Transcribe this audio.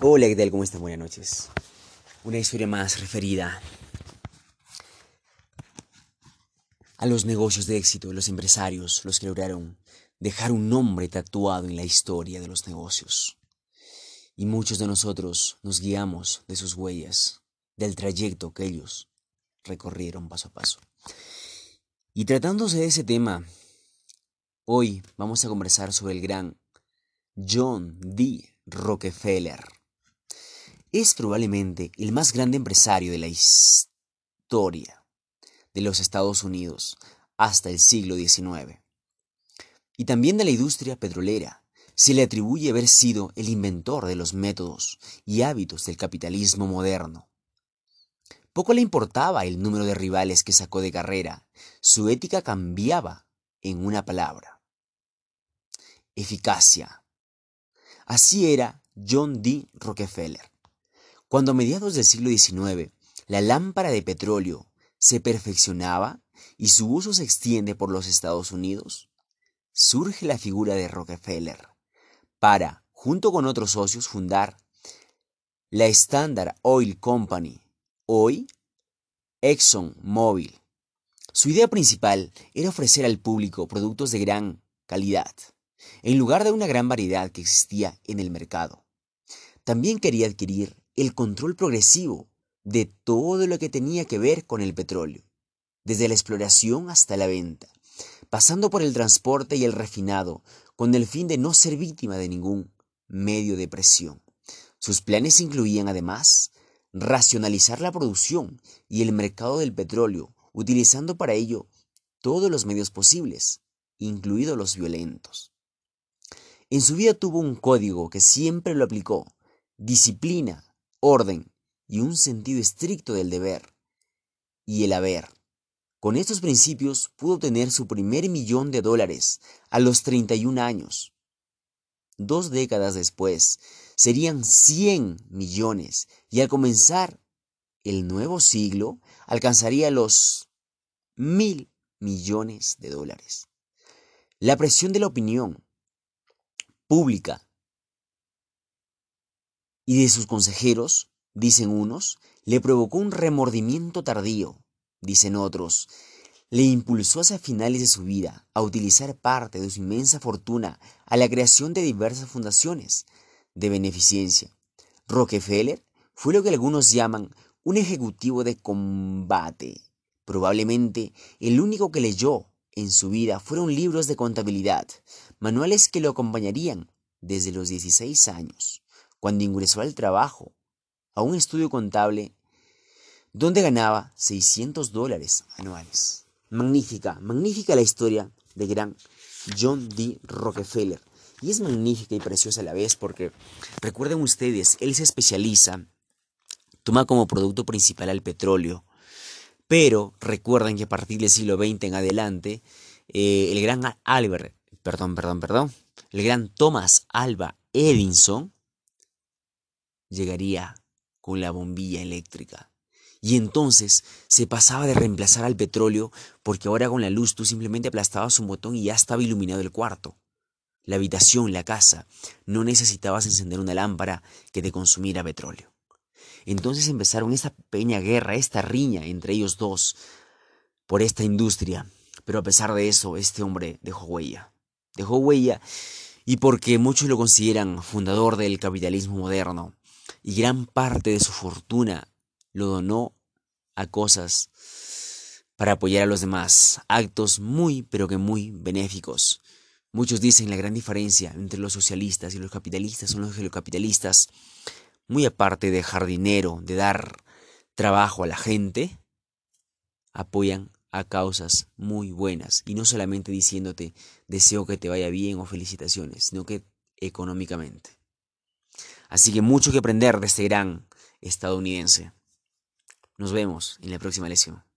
Hola, ¿qué tal? ¿Cómo están? Buenas noches. Una historia más referida a los negocios de éxito, los empresarios, los que lograron dejar un nombre tatuado en la historia de los negocios. Y muchos de nosotros nos guiamos de sus huellas, del trayecto que ellos recorrieron paso a paso. Y tratándose de ese tema, hoy vamos a conversar sobre el gran John D. Rockefeller. Es probablemente el más grande empresario de la historia de los Estados Unidos hasta el siglo XIX. Y también de la industria petrolera. Se le atribuye haber sido el inventor de los métodos y hábitos del capitalismo moderno. Poco le importaba el número de rivales que sacó de carrera. Su ética cambiaba en una palabra. Eficacia. Así era John D. Rockefeller. Cuando a mediados del siglo XIX la lámpara de petróleo se perfeccionaba y su uso se extiende por los Estados Unidos, surge la figura de Rockefeller para, junto con otros socios, fundar la Standard Oil Company, hoy ExxonMobil. Su idea principal era ofrecer al público productos de gran calidad, en lugar de una gran variedad que existía en el mercado. También quería adquirir el control progresivo de todo lo que tenía que ver con el petróleo, desde la exploración hasta la venta, pasando por el transporte y el refinado, con el fin de no ser víctima de ningún medio de presión. Sus planes incluían además racionalizar la producción y el mercado del petróleo, utilizando para ello todos los medios posibles, incluidos los violentos. En su vida tuvo un código que siempre lo aplicó, disciplina, orden y un sentido estricto del deber y el haber. Con estos principios pudo obtener su primer millón de dólares a los 31 años. Dos décadas después serían 100 millones y al comenzar el nuevo siglo alcanzaría los mil millones de dólares. La presión de la opinión pública y de sus consejeros, dicen unos, le provocó un remordimiento tardío, dicen otros, le impulsó hacia finales de su vida a utilizar parte de su inmensa fortuna a la creación de diversas fundaciones de beneficencia. Rockefeller fue lo que algunos llaman un ejecutivo de combate. Probablemente el único que leyó en su vida fueron libros de contabilidad, manuales que lo acompañarían desde los 16 años cuando ingresó al trabajo, a un estudio contable donde ganaba 600 dólares anuales. Magnífica, magnífica la historia de gran John D. Rockefeller. Y es magnífica y preciosa a la vez porque, recuerden ustedes, él se especializa, toma como producto principal al petróleo, pero recuerden que a partir del siglo XX en adelante, eh, el gran Albert, perdón, perdón, perdón, el gran Thomas Alba Edison llegaría con la bombilla eléctrica. Y entonces se pasaba de reemplazar al petróleo porque ahora con la luz tú simplemente aplastabas un botón y ya estaba iluminado el cuarto. La habitación, la casa, no necesitabas encender una lámpara que te consumiera petróleo. Entonces empezaron esta pequeña guerra, esta riña entre ellos dos por esta industria. Pero a pesar de eso, este hombre dejó huella. Dejó huella y porque muchos lo consideran fundador del capitalismo moderno, y gran parte de su fortuna lo donó a cosas para apoyar a los demás, actos muy pero que muy benéficos. Muchos dicen la gran diferencia entre los socialistas y los capitalistas son los que los capitalistas, muy aparte de dejar dinero, de dar trabajo a la gente, apoyan a causas muy buenas y no solamente diciéndote deseo que te vaya bien o felicitaciones, sino que económicamente. Así que mucho que aprender de este gran estadounidense. Nos vemos en la próxima lección.